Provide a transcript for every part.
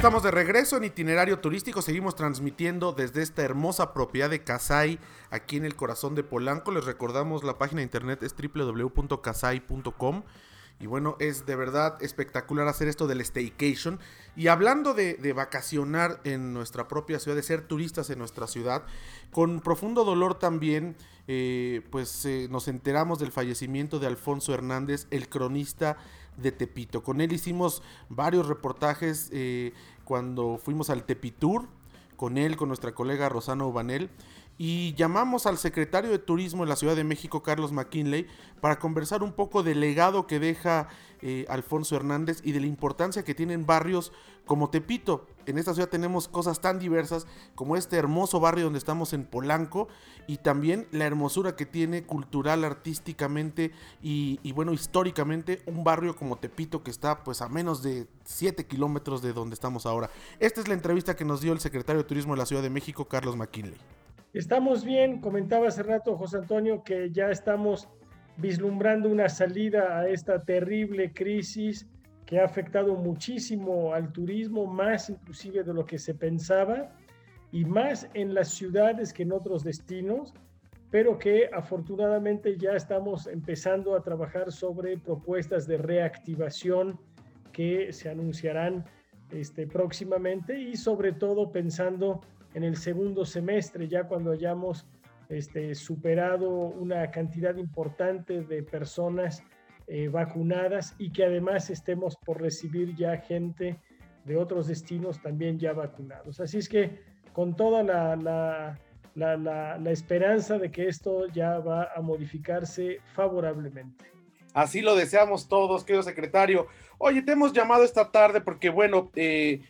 estamos de regreso en itinerario turístico. Seguimos transmitiendo desde esta hermosa propiedad de Casay, aquí en el corazón de Polanco. Les recordamos la página de internet es www.casay.com. Y bueno, es de verdad espectacular hacer esto del staycation. Y hablando de, vacacionar en nuestra propia ciudad, de ser turistas en nuestra ciudad, con profundo dolor también, eh, pues eh, nos enteramos del fallecimiento de Alfonso Hernández, el cronista de Tepito. Con él hicimos varios reportajes eh, cuando fuimos al Tepitur, con él, con nuestra colega Rosana Ubanel y llamamos al secretario de Turismo de la Ciudad de México, Carlos McKinley, para conversar un poco del legado que deja eh, Alfonso Hernández y de la importancia que tienen barrios como Tepito. En esta ciudad tenemos cosas tan diversas como este hermoso barrio donde estamos en Polanco y también la hermosura que tiene cultural, artísticamente y, bueno, históricamente un barrio como Tepito que está pues a menos de 7 kilómetros de donde estamos ahora. Esta es la entrevista que nos dio el secretario de Turismo de la Ciudad de México, Carlos McKinley. Estamos bien, comentaba hace rato José Antonio que ya estamos vislumbrando una salida a esta terrible crisis que ha afectado muchísimo al turismo, más inclusive de lo que se pensaba, y más en las ciudades que en otros destinos, pero que afortunadamente ya estamos empezando a trabajar sobre propuestas de reactivación que se anunciarán este, próximamente y sobre todo pensando en el segundo semestre, ya cuando hayamos este, superado una cantidad importante de personas eh, vacunadas y que además estemos por recibir ya gente de otros destinos también ya vacunados. Así es que con toda la, esperanza de que esto ya va a modificarse favorablemente. Así lo deseamos todos, querido secretario. Oye, te hemos llamado esta tarde porque, bueno, eh,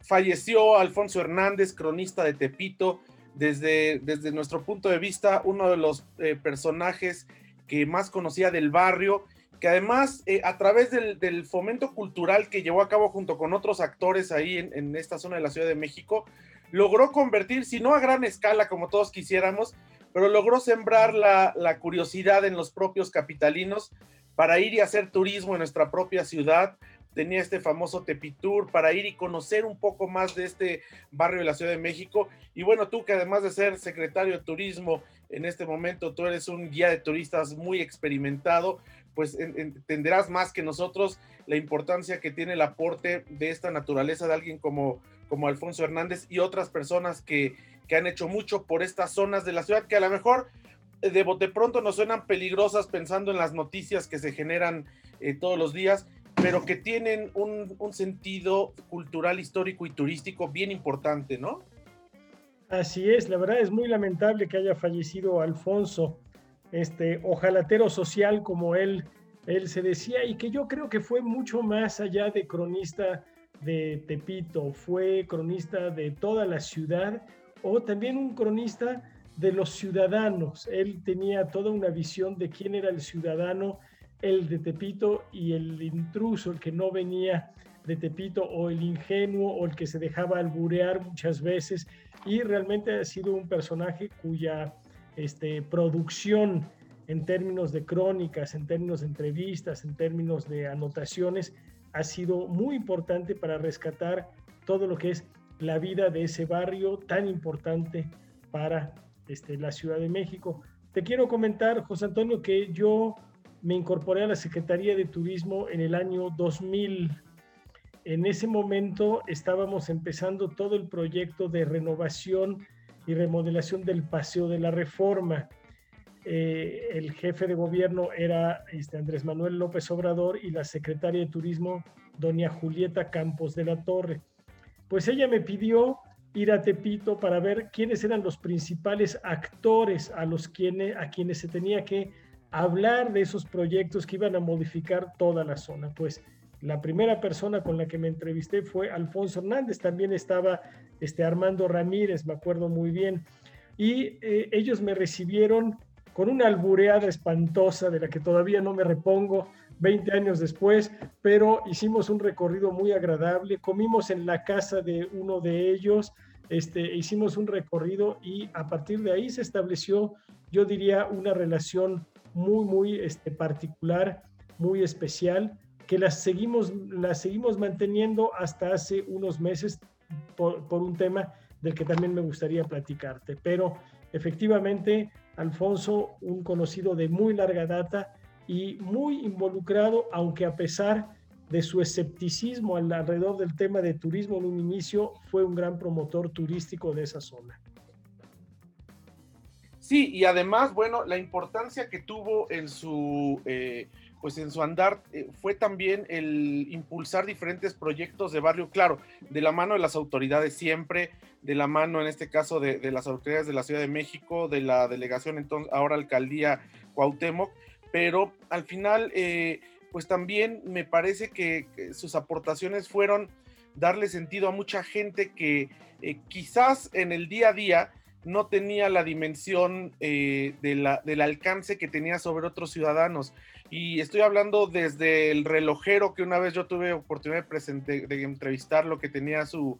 falleció Alfonso Hernández, cronista de Tepito, desde, desde nuestro punto de vista, uno de los eh, personajes que más conocía del barrio, que además eh, a través del, fomento cultural que llevó a cabo junto con otros actores ahí en, esta zona de la Ciudad de México, logró convertir, si no a gran escala como todos quisiéramos, pero logró sembrar la, la curiosidad en los propios capitalinos para ir y hacer turismo en nuestra propia ciudad, tenía este famoso Tepitur para ir y conocer un poco más de este barrio de la Ciudad de México. Y bueno, tú que además de ser secretario de turismo en este momento, tú eres un guía de turistas muy experimentado, pues entenderás más que nosotros la importancia que tiene el aporte de esta naturaleza de alguien como, como Alfonso Hernández y otras personas que, que han hecho mucho por estas zonas de la ciudad que a lo mejor de bote pronto nos suenan peligrosas pensando en las noticias que se generan eh, todos los días, pero que tienen un, sentido cultural, histórico y turístico bien importante, ¿no? Así es, la verdad es muy lamentable que haya fallecido Alfonso, este ojalatero social como él, él se decía, y que yo creo que fue mucho más allá de cronista de Tepito, fue cronista de toda la ciudad o también un cronista de los ciudadanos. Él tenía toda una visión de quién era el ciudadano el de Tepito y el intruso, el que no venía de Tepito, o el ingenuo, o el que se dejaba alburear muchas veces, y realmente ha sido un personaje cuya este, producción en términos de crónicas, en términos de entrevistas, en términos de anotaciones, ha sido muy importante para rescatar todo lo que es la vida de ese barrio tan importante para este, la Ciudad de México. Te quiero comentar, José Antonio, que yo me incorporé a la Secretaría de Turismo en el año 2000. En ese momento estábamos empezando todo el proyecto de renovación y remodelación del Paseo de la Reforma. Eh, el jefe de gobierno era este, Andrés Manuel López Obrador y la secretaria de Turismo, doña Julieta Campos de la Torre. Pues ella me pidió ir a Tepito para ver quiénes eran los principales actores a, los quienes, a quienes se tenía que hablar de esos proyectos que iban a modificar toda la zona. Pues la primera persona con la que me entrevisté fue Alfonso Hernández, también estaba este Armando Ramírez, me acuerdo muy bien, y eh, ellos me recibieron con una albureada espantosa de la que todavía no me repongo 20 años después, pero hicimos un recorrido muy agradable, comimos en la casa de uno de ellos, este, hicimos un recorrido y a partir de ahí se estableció, yo diría, una relación muy, muy este, particular, muy especial, que las seguimos, las seguimos manteniendo hasta hace unos meses por, por un tema del que también me gustaría platicarte. Pero efectivamente, Alfonso, un conocido de muy larga data y muy involucrado, aunque a pesar de su escepticismo alrededor del tema de turismo en un inicio, fue un gran promotor turístico de esa zona. Sí, y además, bueno, la importancia que tuvo en su, eh, pues en su andar eh, fue también el impulsar diferentes proyectos de barrio, claro, de la mano de las autoridades siempre, de la mano en este caso de, las autoridades de la Ciudad de México, de la delegación entonces ahora alcaldía Cuauhtémoc, pero al final, eh, pues también me parece que, sus aportaciones fueron darle sentido a mucha gente que quizás en el día a día no tenía la dimensión eh, del alcance que tenía sobre otros ciudadanos. Y estoy hablando desde el relojero que una vez yo tuve oportunidad de, de entrevistarlo, que tenía su,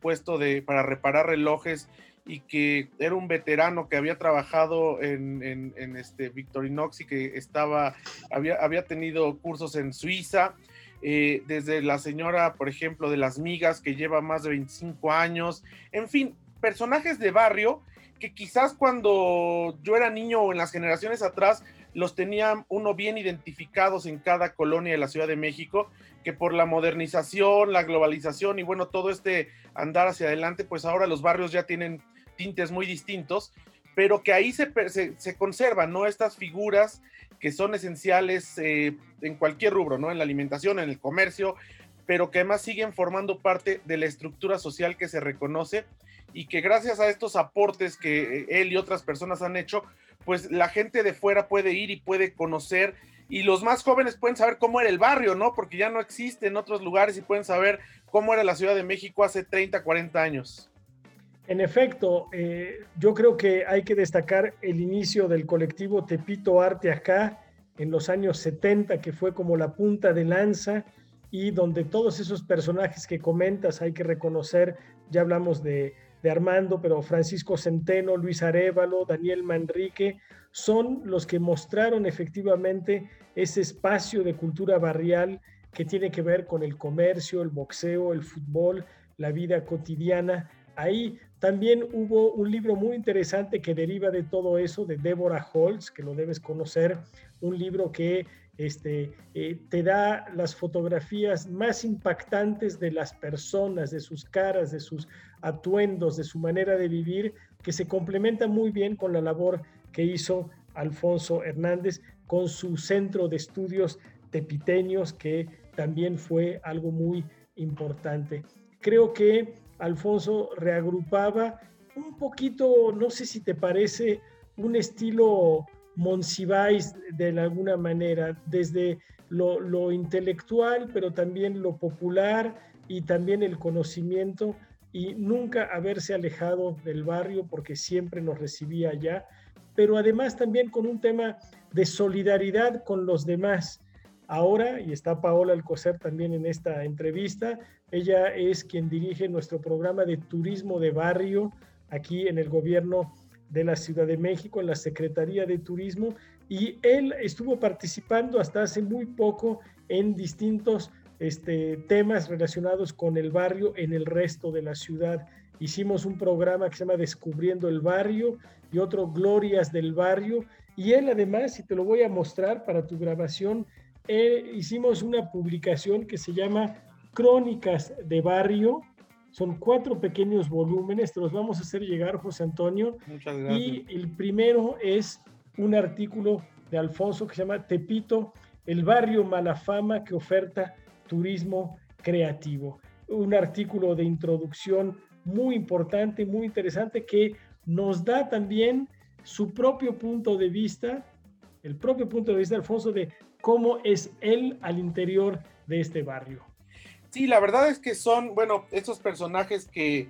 puesto de, para reparar relojes y que era un veterano que había trabajado en, este Victorinox y que estaba, había, había tenido cursos en Suiza. Eh, desde la señora, por ejemplo, de las migas, que lleva más de 25 años, en fin, personajes de barrio que quizás cuando yo era niño o en las generaciones atrás los tenía uno bien identificados en cada colonia de la Ciudad de México, que por la modernización, la globalización y bueno, todo este andar hacia adelante, pues ahora los barrios ya tienen tintes muy distintos, pero que ahí se, se, conservan, ¿no? Estas figuras que son esenciales eh, en cualquier rubro, ¿no? En la alimentación, en el comercio, pero que además siguen formando parte de la estructura social que se reconoce y que gracias a estos aportes que eh, él y otras personas han hecho, pues la gente de fuera puede ir y puede conocer y los más jóvenes pueden saber cómo era el barrio, ¿no? Porque ya no existe en otros lugares y pueden saber cómo era la Ciudad de México hace 30, 40 años. En efecto, eh, yo creo que hay que destacar el inicio del colectivo Tepito Arte acá en los años 70, que fue como la punta de lanza y donde todos esos personajes que comentas hay que reconocer, ya hablamos de de Armando, pero Francisco Centeno, Luis Arevalo, Daniel Manrique, son los que mostraron efectivamente ese espacio de cultura barrial que tiene que ver con el comercio, el boxeo, el fútbol, la vida cotidiana. Ahí también hubo un libro muy interesante que deriva de todo eso, de Deborah Holtz, que lo debes conocer, un libro que este, eh, te da las fotografías más impactantes de las personas, de sus caras, de sus atuendos, de su manera de vivir, que se complementa muy bien con la labor que hizo Alfonso Hernández con su centro de estudios tepiteños, que también fue algo muy importante. Creo que Alfonso reagrupaba un poquito, no sé si te parece, un estilo Monsiváis de alguna manera, desde lo, intelectual, pero también lo popular y también el conocimiento y nunca haberse alejado del barrio porque siempre nos recibía allá, pero además también con un tema de solidaridad con los demás. Ahora, y está Paola Alcocer también en esta entrevista, ella es quien dirige nuestro programa de turismo de barrio aquí en el gobierno de la Ciudad de México, en la Secretaría de Turismo, y él estuvo participando hasta hace muy poco en distintos este, temas relacionados con el barrio en el resto de la ciudad. Hicimos un programa que se llama Descubriendo el Barrio y otro Glorias del Barrio. Y él además, y te lo voy a mostrar para tu grabación, eh, hicimos una publicación que se llama Crónicas de Barrio, son cuatro pequeños volúmenes, te los vamos a hacer llegar, José Antonio. Muchas gracias. Y el primero es un artículo de Alfonso que se llama Tepito, el barrio Malafama que oferta turismo creativo. Un artículo de introducción muy importante, muy interesante, que nos da también su propio punto de vista, el propio punto de vista de Alfonso de cómo es él al interior de este barrio. Sí, la verdad es que son, bueno, estos personajes que,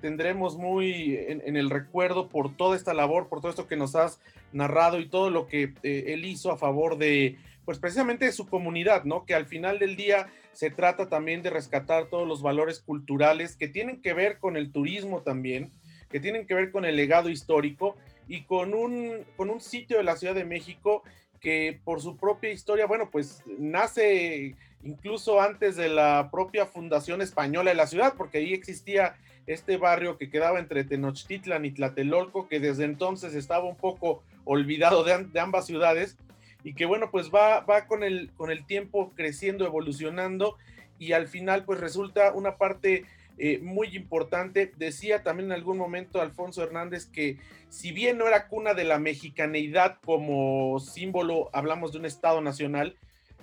tendremos muy en, el recuerdo por toda esta labor, por todo esto que nos has narrado y todo lo que eh, él hizo a favor de, pues precisamente de su comunidad, ¿no? Que al final del día se trata también de rescatar todos los valores culturales que tienen que ver con el turismo también, que tienen que ver con el legado histórico y con un, con un sitio de la Ciudad de México que por su propia historia, bueno, pues nace incluso antes de la propia fundación española de la ciudad, porque ahí existía este barrio que quedaba entre Tenochtitlan y Tlatelolco, que desde entonces estaba un poco olvidado de, ambas ciudades, y que bueno, pues va, con, el, con el tiempo creciendo, evolucionando, y al final pues resulta una parte eh, muy importante. Decía también en algún momento Alfonso Hernández que si bien no era cuna de la mexicaneidad como símbolo, hablamos de un Estado nacional,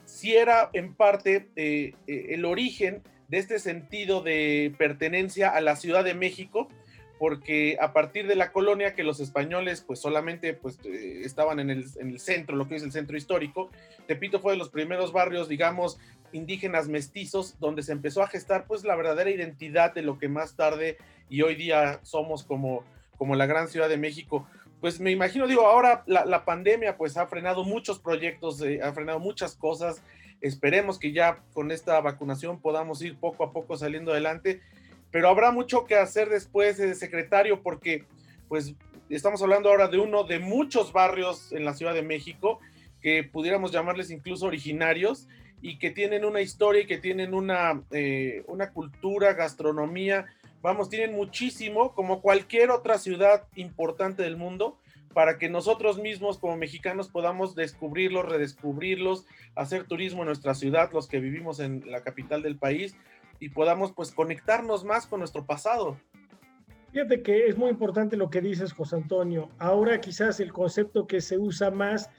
sí era en parte eh, eh, el origen de este sentido de pertenencia a la Ciudad de México, porque a partir de la colonia que los españoles pues solamente pues estaban en el, en el, centro, lo que es el centro histórico, Tepito fue de los primeros barrios, digamos, indígenas mestizos, donde se empezó a gestar pues la verdadera identidad de lo que más tarde y hoy día somos como, como la gran Ciudad de México. Pues me imagino, digo, ahora la, pandemia pues ha frenado muchos proyectos, eh, ha frenado muchas cosas. Esperemos que ya con esta vacunación podamos ir poco a poco saliendo adelante, pero habrá mucho que hacer después, de secretario, porque pues estamos hablando ahora de uno de muchos barrios en la Ciudad de México que pudiéramos llamarles incluso originarios y que tienen una historia y que tienen una, eh, una cultura, gastronomía, vamos, tienen muchísimo, como cualquier otra ciudad importante del mundo, para que nosotros mismos como mexicanos podamos descubrirlos, redescubrirlos, hacer turismo en nuestra ciudad, los que vivimos en la capital del país, y podamos pues conectarnos más con nuestro pasado. Fíjate que es muy importante lo que dices, José Antonio. Ahora quizás el concepto que se usa más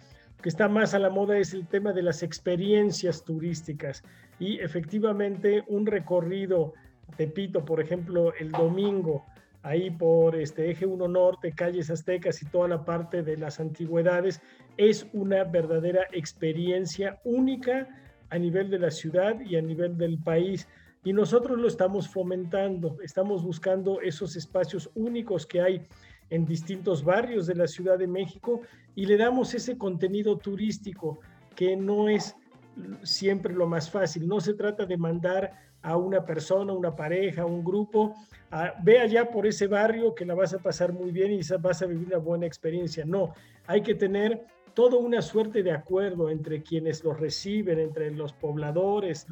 que está más a la moda es el tema de las experiencias turísticas. Y efectivamente un recorrido, Tepito, por ejemplo, el domingo, ahí por este eje 1 norte, calles aztecas y toda la parte de las antigüedades, es una verdadera experiencia única a nivel de la ciudad y a nivel del país. Y nosotros lo estamos fomentando, estamos buscando esos espacios únicos que hay en distintos barrios de la Ciudad de México y le damos ese contenido turístico que no es siempre lo más fácil. No se trata de mandar a una persona, una pareja, un grupo, a, ve allá por ese barrio que la vas a pasar muy bien y vas a vivir una buena experiencia. No, hay que tener toda una suerte de acuerdo entre quienes los reciben, entre los pobladores,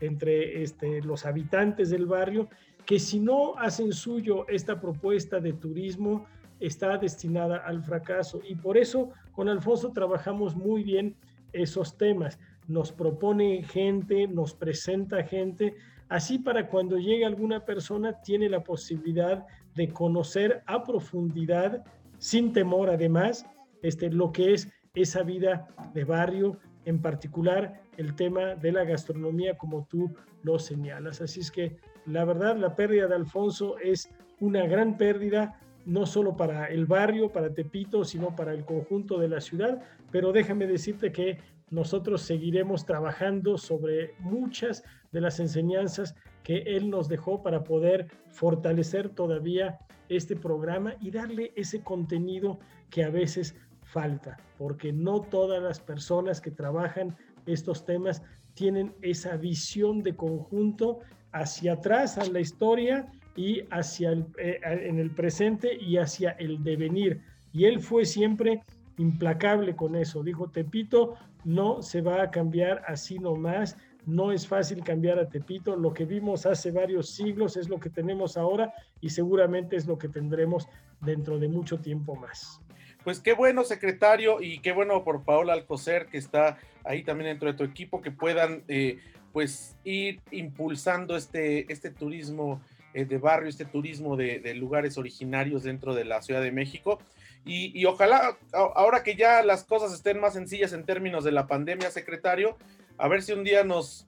entre este, los habitantes del barrio que si no hacen suyo esta propuesta de turismo, está destinada al fracaso. Y por eso con Alfonso trabajamos muy bien esos temas. Nos propone gente, nos presenta gente, así para cuando llegue alguna persona tiene la posibilidad de conocer a profundidad, sin temor además, este, lo que es esa vida de barrio, en particular el tema de la gastronomía como tú lo señalas. Así es que la verdad, la pérdida de Alfonso es una gran pérdida, no solo para el barrio, para Tepito, sino para el conjunto de la ciudad. Pero déjame decirte que nosotros seguiremos trabajando sobre muchas de las enseñanzas que él nos dejó para poder fortalecer todavía este programa y darle ese contenido que a veces falta, porque no todas las personas que trabajan estos temas tienen esa visión de conjunto hacia atrás a la historia y hacia el, eh, en el presente y hacia el devenir. Y él fue siempre implacable con eso. Dijo, Tepito no se va a cambiar así nomás. No es fácil cambiar a Tepito. Lo que vimos hace varios siglos es lo que tenemos ahora y seguramente es lo que tendremos dentro de mucho tiempo más. Pues qué bueno, secretario, y qué bueno por Paola Alcocer, que está ahí también dentro de tu equipo, que puedan eh, pues ir impulsando este, este turismo eh, de barrio, este turismo de, lugares originarios dentro de la Ciudad de México. Y, ojalá, ahora que ya las cosas estén más sencillas en términos de la pandemia, secretario, a ver si un día nos,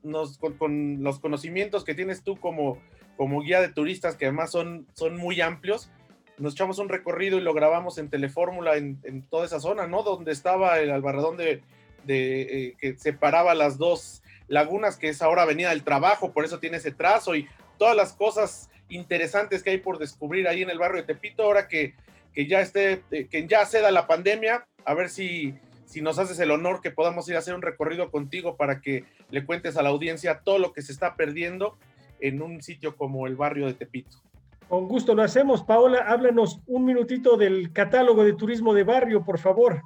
con, los conocimientos que tienes tú como, guía de turistas, que además son, muy amplios, nos echamos un recorrido y lo grabamos en Telefórmula en, toda esa zona, ¿no? Donde estaba el albarradón de eh, que separaba las dos lagunas, que es ahora Avenida del Trabajo, por eso tiene ese trazo y todas las cosas interesantes que hay por descubrir ahí en el barrio de Tepito, ahora que, que ya esté, eh, que ya ceda la pandemia, a ver si, si nos haces el honor que podamos ir a hacer un recorrido contigo para que le cuentes a la audiencia todo lo que se está perdiendo en un sitio como el barrio de Tepito. Con gusto lo hacemos. Paola, háblanos un minutito del catálogo de turismo de barrio, por favor.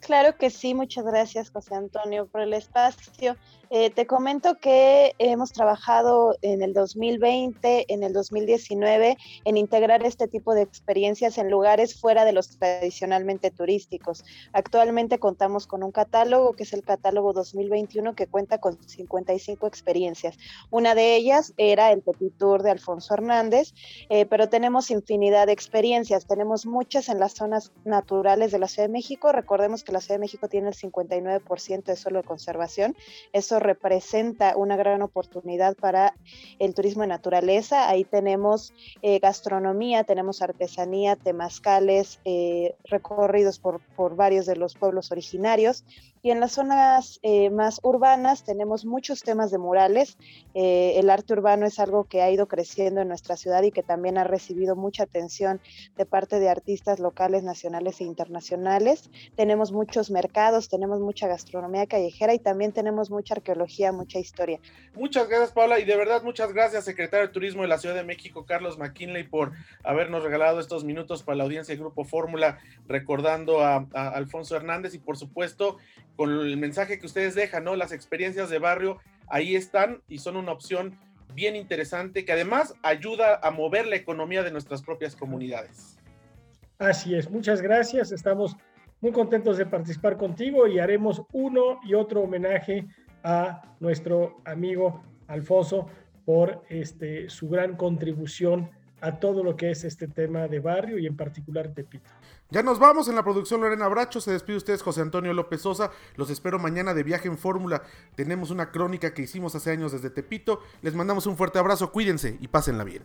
Claro que sí, muchas gracias José Antonio por el espacio. Eh, te comento que hemos trabajado en el 2020, en el 2019, en integrar este tipo de experiencias en lugares fuera de los tradicionalmente turísticos. Actualmente contamos con un catálogo, que es el catálogo 2021, que cuenta con 55 experiencias. Una de ellas era el Petit Tour de Alfonso Hernández, eh, pero tenemos infinidad de experiencias. Tenemos muchas en las zonas naturales de la Ciudad de México. Recordemos que la Ciudad de México tiene el 59% de suelo de conservación. Eso representa una gran oportunidad para el turismo de naturaleza. Ahí tenemos eh, gastronomía, tenemos artesanía, temazcales, eh, recorridos por, por varios de los pueblos originarios. Y en las zonas eh, más urbanas tenemos muchos temas de murales. el arte urbano es algo que ha ido creciendo en nuestra ciudad y que también ha recibido mucha atención de parte de artistas locales, nacionales e internacionales. Tenemos muchos mercados, tenemos mucha gastronomía callejera y también tenemos mucha arqueología, mucha historia. Muchas gracias, Paula, y de verdad muchas gracias, secretario de Turismo de la Ciudad de México, Carlos McKinley, por habernos regalado estos minutos para la audiencia del Grupo Fórmula, recordando a Alfonso Hernández y por supuesto con el mensaje que ustedes dejan, ¿no? Las experiencias de barrio ahí están y son una opción bien interesante que además ayuda a mover la economía de nuestras propias comunidades. Así es, muchas gracias. Estamos muy contentos de participar contigo y haremos uno y otro homenaje a nuestro amigo Alfonso por este, su gran contribución a todo lo que es este tema de barrio y en particular Tepito. Ya nos vamos en la producción Lorena Bracho, se despide ustedes José Antonio López Sosa, los espero mañana de viaje en Fórmula, tenemos una crónica que hicimos hace años desde Tepito, les mandamos un fuerte abrazo, cuídense y pásenla bien.